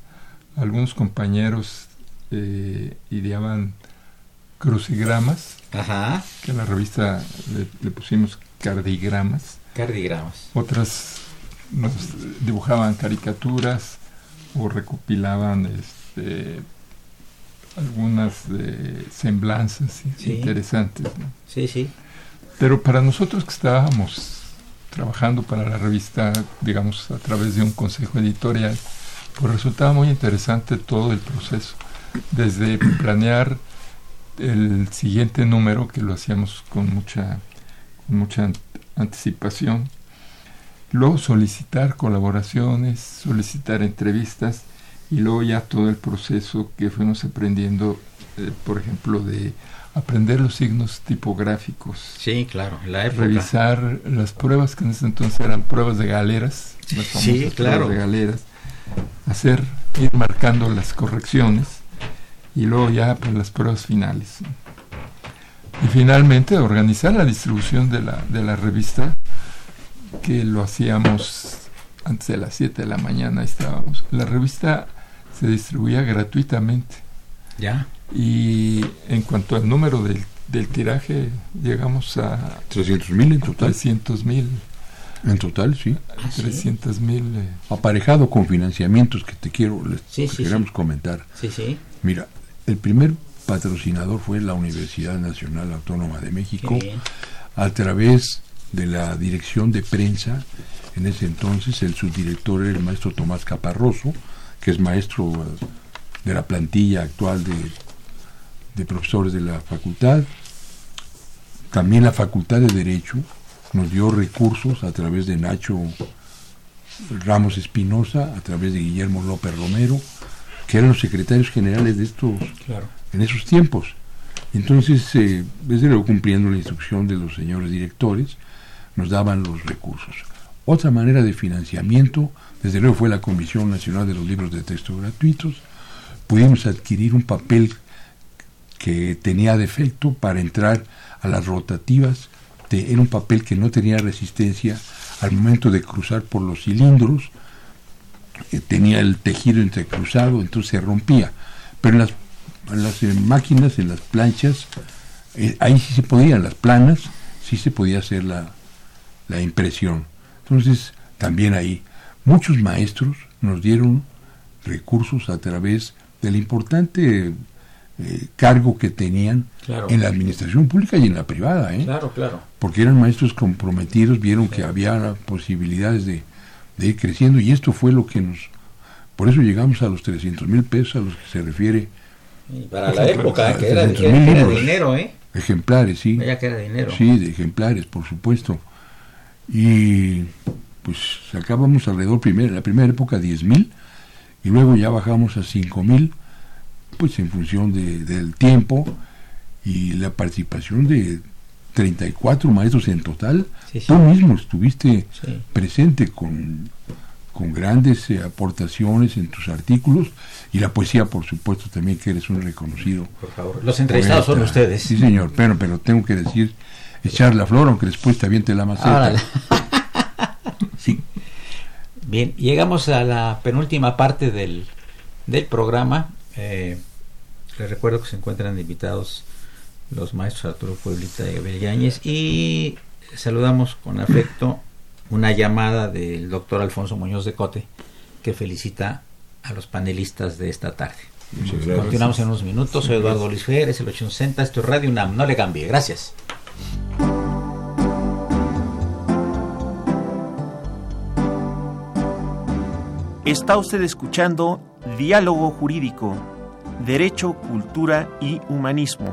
algunos compañeros eh, ideaban crucigramas, Ajá. que a la revista le, le pusimos cardigramas, Cardigramas. otras nos dibujaban caricaturas o recopilaban este, algunas semblanzas Sí. interesantes. ¿no? Sí, sí. Pero para nosotros que estábamos trabajando para la revista, digamos, a través de un consejo editorial, pues resultaba muy interesante todo el proceso. Desde planear el siguiente número, que lo hacíamos con mucha, con mucha an- anticipación, luego solicitar colaboraciones, solicitar entrevistas y luego ya todo el proceso que fuimos aprendiendo, eh, por ejemplo, de aprender los signos tipográficos, Sí, claro. En la época. revisar las pruebas que en ese entonces eran pruebas de galeras, las Sí, famosas claro. pruebas de galeras, hacer, ir marcando las correcciones y luego ya pues, las pruebas finales. Y finalmente organizar la distribución de la, de la revista, que lo hacíamos antes de las 7 de la mañana, estábamos. La revista se distribuía gratuitamente. Ya. Y en cuanto al número del, del tiraje, llegamos a 300 mil en total. 300 mil. En total, sí. Ah, sí. 300 mil. eh, Aparejado con financiamientos que te quiero, les Sí, que sí, queremos sí. comentar. Sí, sí. Mira, el primer patrocinador fue la Universidad Nacional Autónoma de México a través de la dirección de prensa. En ese entonces el subdirector era el maestro Tomás Caparroso, que es maestro de la plantilla actual de, de profesores de la facultad. También la Facultad de Derecho nos dio recursos a través de Nacho Ramos Espinosa, a través de Guillermo López Romero, que eran los secretarios generales de estos Claro. en esos tiempos. Entonces, eh, desde luego cumpliendo la instrucción de los señores directores, nos daban los recursos. Otra manera de financiamiento, desde luego, fue la Comisión Nacional de los Libros de Texto Gratuitos. Pudimos adquirir un papel que tenía defecto para entrar a las rotativas. Te- era un papel que no tenía resistencia al momento de cruzar por los cilindros. Eh, tenía el tejido entrecruzado, entonces se rompía. Pero en las, en las eh, máquinas, en las planchas, eh, ahí sí se podían, las planas, sí se podía hacer la, la impresión. Entonces, también ahí, muchos maestros nos dieron recursos a través del importante eh, cargo que tenían Claro. en la administración pública y en la privada, ¿eh? Claro, claro. porque eran maestros comprometidos, vieron que había posibilidades de, de ir creciendo y esto fue lo que nos... Por eso llegamos a los 300 mil pesos a los que se refiere Y para la época, que era, 300 que era dinero, ¿eh? ejemplares, sí. Vaya que era dinero. Sí, de ejemplares, por supuesto. Y pues sacábamos alrededor, primero, en la primera época 10 mil y luego ya bajamos a 5 mil, pues en función de- del tiempo y la participación de 34 maestros en total. Sí, sí. Tú mismo estuviste Sí. presente con, con grandes eh, aportaciones en tus artículos y la poesía, por supuesto, también que eres un reconocido. Por favor. Los entrevistados son ustedes. Sí, señor, pero, pero tengo que decir, echar la flor, aunque después te aviente la maceta. Sí. Bien, llegamos a la penúltima parte del, del programa. Eh, les recuerdo que se encuentran invitados los maestros Arturo Pueblita y Gabriel Yáñez y saludamos con afecto una llamada del doctor Alfonso Muñoz de Cote que felicita a los panelistas de esta tarde. Muchas gracias. Continuamos en unos minutos. Soy Eduardo Luis Fer, es el 860. Esto es Radio UNAM. No le cambie. Gracias. Está usted escuchando Diálogo Jurídico, Derecho, Cultura y Humanismo.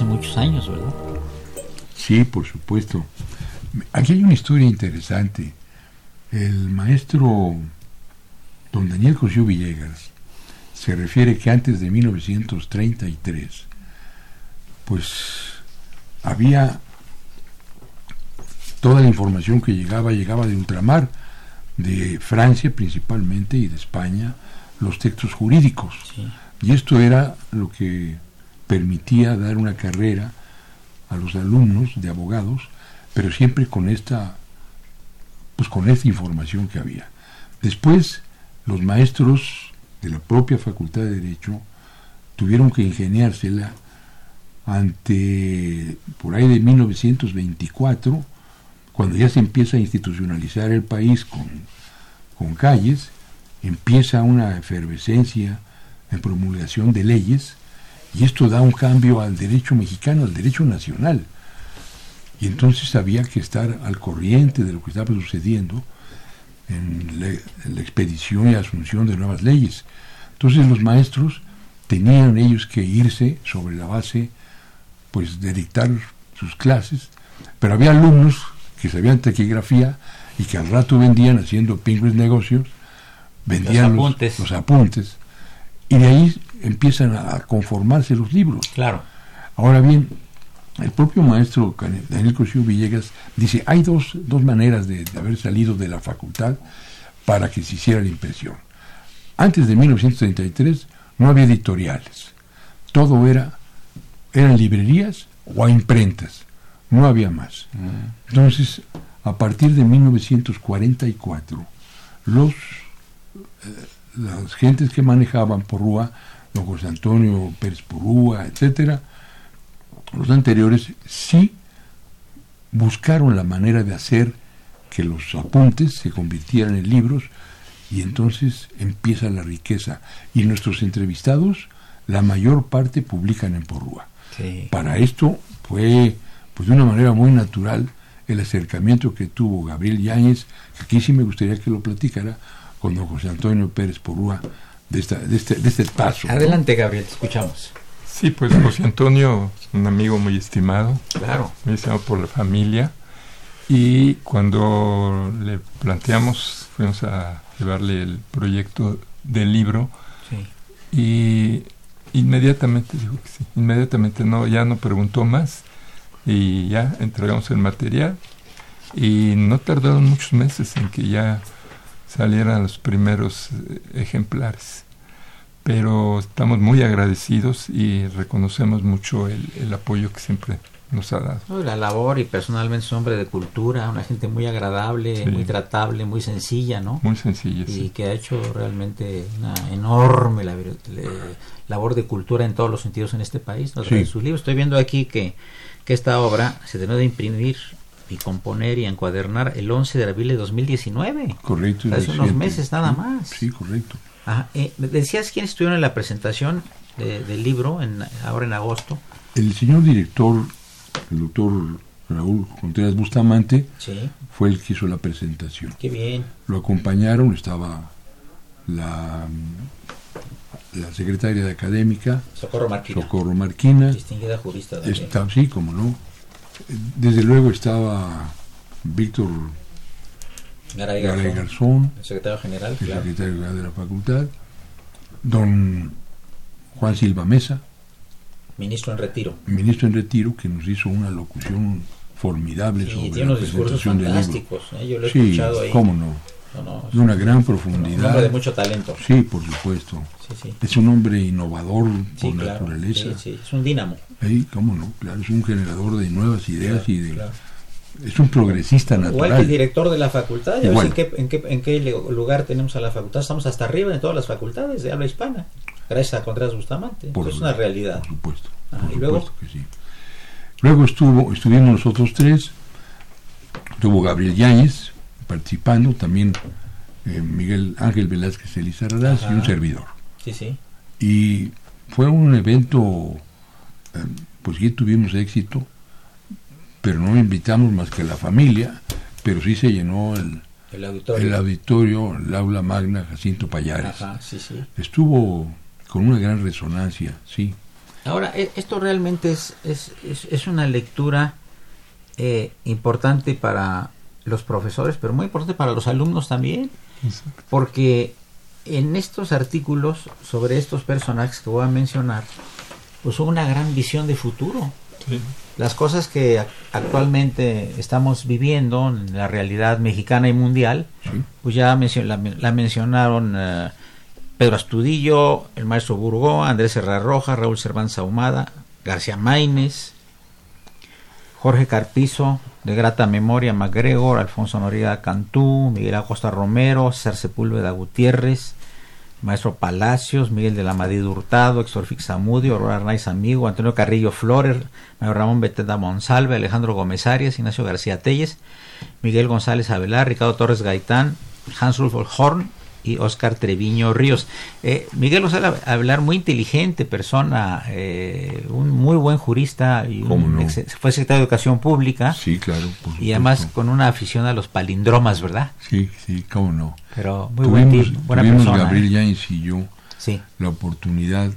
Hace muchos años, ¿verdad? Sí, por supuesto. Aquí hay una historia interesante. El maestro don Daniel Cosío Villegas se refiere que antes de 1933, pues había toda la información que llegaba, llegaba de ultramar, de Francia principalmente y de España, los textos jurídicos. Sí. Y esto era lo que permitía dar una carrera a los alumnos de abogados, pero siempre con esta pues con esta información que había. Después los maestros de la propia Facultad de Derecho tuvieron que ingeniársela ante por ahí de 1924 cuando ya se empieza a institucionalizar el país con, con calles, empieza una efervescencia en promulgación de leyes y esto da un cambio al derecho mexicano, al derecho nacional. Y entonces había que estar al corriente de lo que estaba sucediendo en la, en la expedición y asunción de nuevas leyes. Entonces los maestros tenían ellos que irse sobre la base pues de dictar sus clases, pero había alumnos que sabían taquigrafía y que al rato vendían haciendo pingües negocios, vendían los apuntes. los apuntes, y de ahí empiezan a conformarse los libros. Claro. Ahora bien, el propio maestro Daniel Cosío Villegas dice, hay dos, dos maneras de, de haber salido de la facultad para que se hiciera la impresión. Antes de 1933 no había editoriales. Todo era, eran librerías o a imprentas. No había más. Entonces, a partir de 1944, los, eh, las gentes que manejaban Porrúa, don José Antonio Pérez Porrúa, etcétera, los anteriores sí buscaron la manera de hacer que los apuntes se convirtieran en libros y entonces empieza la riqueza. Y nuestros entrevistados, la mayor parte publican en Porrúa. Sí. Para esto fue pues de una manera muy natural el acercamiento que tuvo Gabriel Yáñez, que aquí sí me gustaría que lo platicara con don José Antonio Pérez Porrúa de, esta, de, este, de este paso. ¿no? Adelante, Gabriel, te escuchamos. Sí, pues José Antonio, un amigo muy estimado, Claro. muy estimado por la familia. Y cuando le planteamos, fuimos a llevarle el proyecto del libro Sí. y inmediatamente dijo que sí. Inmediatamente no, ya no preguntó más y ya entregamos el material y no tardaron muchos meses en que ya salieran los primeros eh, ejemplares. Pero estamos muy agradecidos y reconocemos mucho el, el apoyo que siempre nos ha dado. La labor y personalmente es un hombre de cultura, una gente muy agradable, Sí. muy tratable, muy sencilla, ¿no? Muy sencilla, y sí. que ha hecho realmente una enorme labor, de cultura en todos los sentidos en este país. ¿no? Sí. sus libros. Estoy viendo aquí que, que esta obra se terminó de imprimir y componer y encuadernar el 11 de abril de 2019. Correcto. es Hace unos meses nada más. Sí, correcto. Ajá, eh, decías quiénes estuvieron en la presentación de- del libro en, ahora en agosto. El señor director, el doctor Raúl Contreras Bustamante, Sí, fue el que hizo la presentación. qué bien. Lo acompañaron, estaba la, la secretaria de académica, Socorro Marquina, Socorro Marquina, distinguida jurista está, sí, como no. Desde luego estaba Víctor Garay Garzón, Garzón, el secretario general, el claro. secretario general de la facultad, don Juan Silva Mesa, ministro en retiro. ministro en retiro, que nos hizo una locución formidable Sí, sobre tiene la unos discursos fantásticos. ¿eh? Yo lo he Sí, escuchado ahí. cómo no, No, no, es de una gran un profundidad. hombre de mucho talento. Sí, por supuesto. Sí, sí. Es un hombre innovador por claro. naturaleza. Sí, sí, es un dínamo. Sí, cómo no, claro, es un generador de nuevas ideas Claro, y de... claro. Es un progresista Igual que el natural. director de la facultad. Ya ves en qué, en, qué, en qué lugar tenemos a la facultad. Estamos hasta arriba en todas las facultades de habla hispana. Gracias a Contreras Bustamante. Por- es una realidad. Por supuesto, Ah, por ¿y luego? supuesto que sí. Luego estuvo, estuvimos nosotros tres, estuvo Gabriel Yáñez participando, también eh, Miguel Ángel Velázquez Elizarraz y un servidor. Sí, sí. Y fue un evento, eh, pues sí tuvimos éxito, pero no invitamos más que la familia, pero sí se llenó el, El auditorio. el auditorio, el aula magna Jacinto Payares. Ajá, sí, sí. Estuvo con una gran resonancia, sí. Ahora, e- esto realmente es, es, es, es una lectura eh, importante para los profesores, pero muy importante para los alumnos también, Exacto. porque en estos artículos sobre estos personajes que voy a mencionar, pues hubo una gran visión de futuro. Sí. Las cosas que ac- actualmente estamos viviendo en la realidad mexicana y mundial, Sí. pues ya la, la mencionaron eh, Pedro Astudillo, el maestro Burgó, Andrés Herrera Roja, Raúl Cervantes Ahumada, García Maínez, Jorge Carpizo, de grata memoria, MacGregor, Alfonso Noriega Cantú, Miguel Acosta Romero, César Sepúlveda Gutiérrez, Maestro Palacios, Miguel de la Madrid Hurtado, Héctor Fix Zamudio, Aurora Arnaiz Amigo, Antonio Carrillo Flores, Mayor Ramón Beteta Monsalve, Alejandro Gómez Arias, Ignacio García Telles, Miguel González Avelar, Ricardo Torres Gaitán, Hans Rudolf Horn y Oscar Treviño Ríos. Eh, Miguel González Avelar, muy inteligente persona, eh, un muy buen jurista y ¿Cómo un no? ex- fue secretario de Educación Pública Sí, claro. y además con una afición a los palindromas, ¿verdad? Sí, sí, cómo no. Pero muy buen tuvimos tipo, buena tuvimos persona. Gabriel ¿eh? Yáñez y yo Sí. la oportunidad,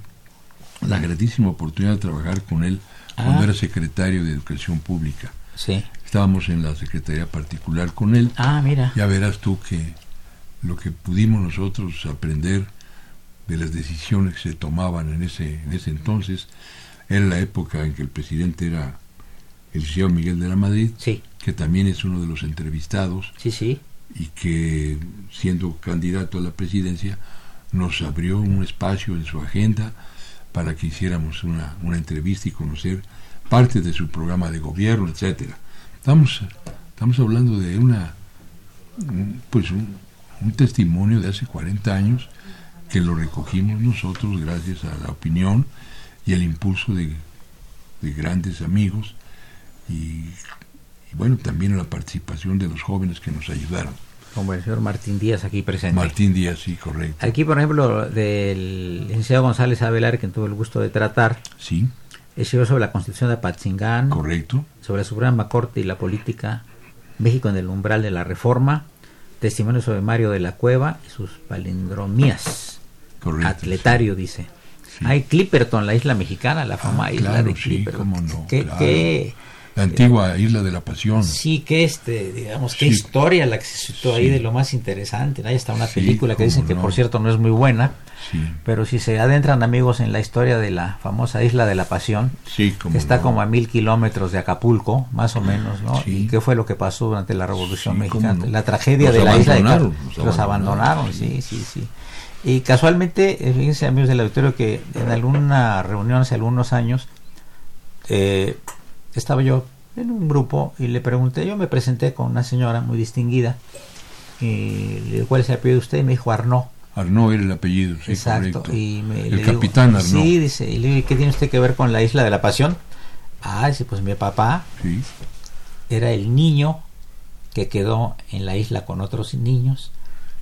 la gratísima oportunidad de trabajar con él Ah. cuando era secretario de Educación Pública. Sí. Estábamos en la Secretaría Particular con él. Ah, mira. Ya verás tú que lo que pudimos nosotros aprender de las decisiones que se tomaban en ese, en ese entonces, era la época en que el presidente era el señor Miguel de la Madrid, Sí, que también es uno de los entrevistados sí, sí. y que siendo candidato a la presidencia nos abrió un espacio en su agenda para que hiciéramos una, una entrevista y conocer parte de su programa de gobierno, etcétera. Estamos, estamos hablando de una un- pues un, un testimonio de hace 40 años que lo recogimos nosotros gracias a la opinión y el impulso de, de grandes amigos y, y bueno, también a la participación de los jóvenes que nos ayudaron. Como el señor Martín Díaz aquí presente. Martín Díaz, sí, correcto. Aquí, por ejemplo, del licenciado González Avelar, que tuve el gusto de tratar, Sí, escribió sobre la Constitución de Apatzingán, correcto. sobre la Suprema Corte y la política, México en el umbral de la reforma, testimonio sobre Mario de la Cueva y sus palindromías. Correcto. Atletario, dice. Sí. Hay Clipperton, la isla mexicana, la Ah, isla claro, de sí, Clipperton. cómo no, ¿Qué, claro. qué- La antigua isla de la pasión. Sí, que este, digamos, qué Sí. historia la que se citó ahí Sí. de lo más interesante. Ahí está una Sí, película que dicen que, por cierto, no es muy buena, Sí, pero si se adentran, amigos, en la historia de la famosa Isla de la Pasión, sí, como que está no. como a mil kilómetros de Acapulco, más o menos, ¿no? Sí. ¿Y qué fue lo que pasó durante la Revolución Mexicana? no. La tragedia Los de la isla de Cap- abandonaron, los, los abandonaron, abandonaron, sí, sí, sí. Y casualmente, eh, fíjense, amigos del auditorio, que en alguna reunión hace algunos años, eh, estaba yo en un grupo y le pregunté, yo me presenté con una señora muy distinguida y le digo, ¿cuál es el apellido de usted? Y me dijo Arnaud. Arnaud era el apellido, sí, Exacto. correcto. Y me, el le digo, capitán Arnaud. Sí, dice, y le digo, ¿y qué tiene usted que ver con la isla de la pasión? Ah, dice, pues mi papá Sí, era el niño que quedó en la isla con otros niños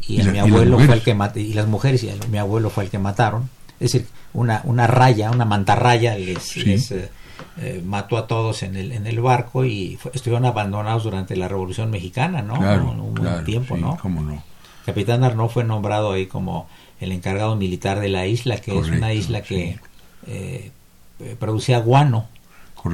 y, ¿Y a la- mi y abuelo fue el mujeres? que mató y las mujeres y mi abuelo fue el que mataron es decir una una raya una mantarraya les, Sí. les, eh, eh, mató a todos en el en el barco y fue- estuvieron abandonados durante la revolución mexicana no claro, un buen tiempo sí, no cómo no. Capitán Arnaud fue nombrado ahí como el encargado militar de la isla que es una isla que sí. eh, eh, producía guano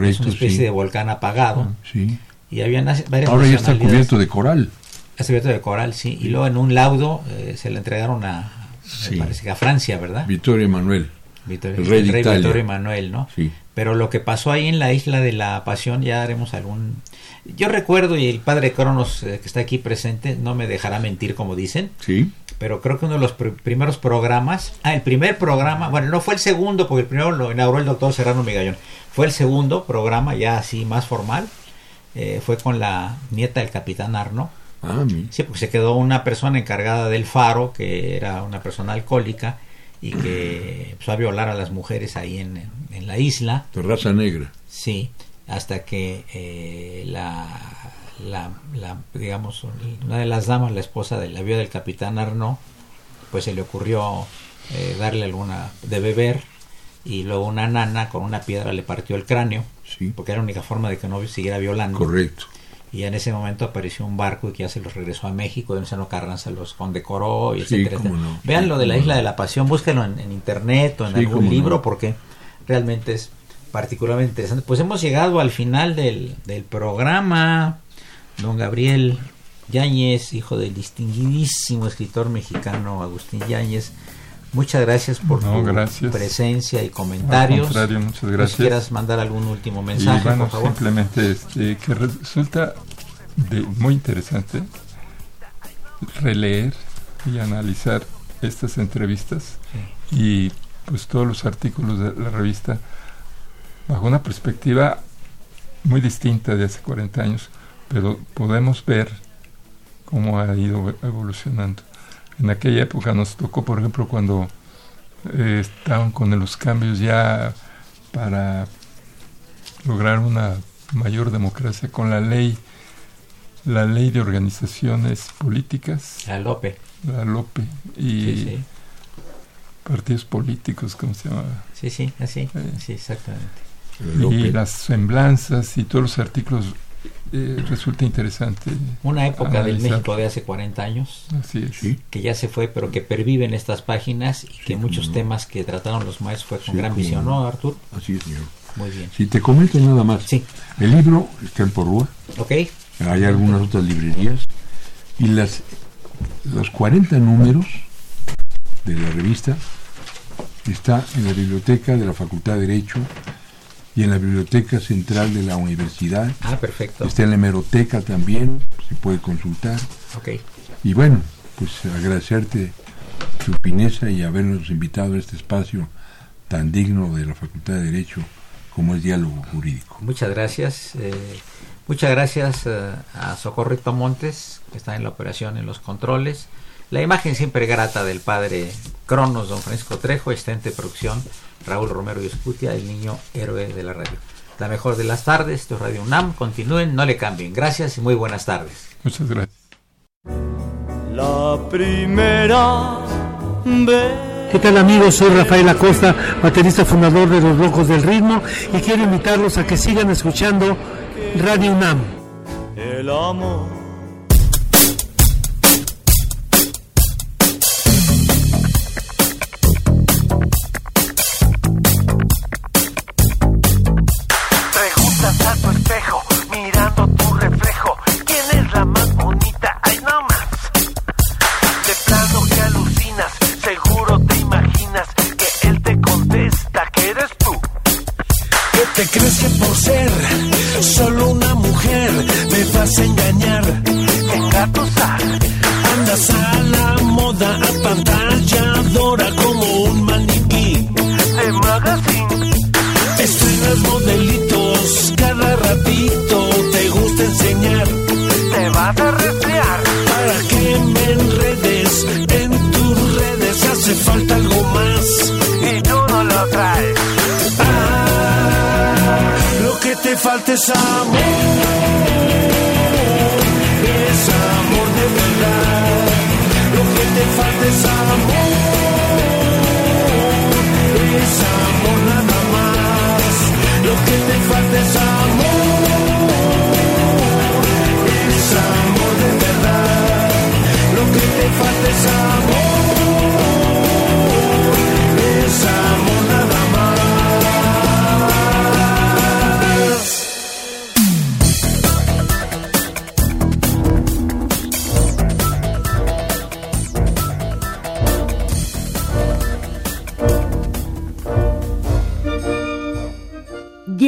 es una especie sí. de volcán apagado Sí. y había nas- varias Ahora ya está cubierto de coral. Está cubierto de coral, sí. Y luego en un laudo eh, se le entregaron a, Sí. me parece que a Francia, ¿verdad? Vittorio Emanuel. Vittorio, el rey Emanuel, ¿no? Sí. Pero lo que pasó ahí en la isla de la Pasión, ya haremos algún... Yo recuerdo, y el padre Cronos, eh, que está aquí presente, no me dejará mentir como dicen, Sí. pero creo que uno de los pr- primeros programas, ah, el primer programa, bueno, no fue el segundo, porque el primero lo inauguró el doctor Serrano Migallón, fue el segundo programa, ya así más formal, eh, fue con la nieta del capitán Arno, Ah. Sí, porque se quedó una persona encargada del faro, que era una persona alcohólica y que empezó a violar a las mujeres ahí en, en la isla. De raza negra. Sí, hasta que eh, la, la, la, digamos, una de las damas, la esposa de la viuda del capitán Arnaud, pues se le ocurrió eh, darle alguna de beber y luego una nana con una piedra le partió el cráneo, Sí. porque era la única forma de que no siguiera violando. Correcto. Y en ese momento apareció un barco y que ya se los regresó a México. Venustiano Carranza los condecoró, y Sí, etcétera. no. Vean Sí, lo de la Isla no. de la Pasión, búsquenlo en, en internet o en Sí, algún libro no. porque realmente es particularmente interesante. Pues hemos llegado al final del, del programa. Don Gabriel Yáñez, hijo del distinguidísimo escritor mexicano Agustín Yáñez. Muchas gracias por No, tu gracias. presencia y comentarios. Al contrario, muchas No sé si quieras mandar algún último Y mensaje, bueno, por favor. simplemente este, que resulta de, muy interesante releer y analizar estas entrevistas y pues todos los artículos de la revista bajo una perspectiva muy distinta de hace 40 años, pero podemos ver cómo ha ido evolucionando. En aquella época nos tocó, por ejemplo, cuando eh, estaban con los cambios ya para lograr una mayor democracia con la ley la ley de organizaciones políticas A Lope. la LOPE y Sí, sí. partidos políticos como se llamaba Sí, sí, así. Eh. Sí, exactamente. y las semblanzas y todos los artículos eh, resulta interesante Una época del. México de hace 40 años así es Sí. que ya se fue, pero que perviven estas páginas y que muchos no. temas que trataron los maestros fue con Sí, gran visión, no. ¿no, Artur? Así es, señor. Muy bien. Si te comento nada más. Sí, El libro está en Porrúa. ok. Hay algunas otras librerías. Y las los 40 números de la revista está en la biblioteca de la Facultad de Derecho y en la biblioteca central de la universidad. Ah, perfecto. Está en la hemeroteca también, se puede consultar. Ok. Y bueno, pues agradecerte tu fineza y habernos invitado a este espacio tan digno de la Facultad de Derecho como es diálogo jurídico. Muchas gracias. eh, muchas gracias eh, a Socorrito Montes, que está en la operación en los controles. La imagen siempre grata del padre Cronos, don Francisco Trejo, asistente de producción, Raúl Romero y Escutia, el niño héroe de la radio. La mejor de las tardes, esto es Radio UNAM. Continúen, no le cambien. Gracias y muy buenas tardes. muchas gracias La primera vez. ¿Qué tal amigos? Soy Rafael Acosta, baterista fundador de Los Locos del Ritmo y quiero invitarlos a que sigan escuchando Radio UNAM. El amor. Te crees que por ser solo una mujer me vas a engañar? Andas a falta es amor, es amor de verdad. Lo que te falta es amor, es amor nada más. Lo que te falta es amor, es amor de verdad. Lo que te falta es amor,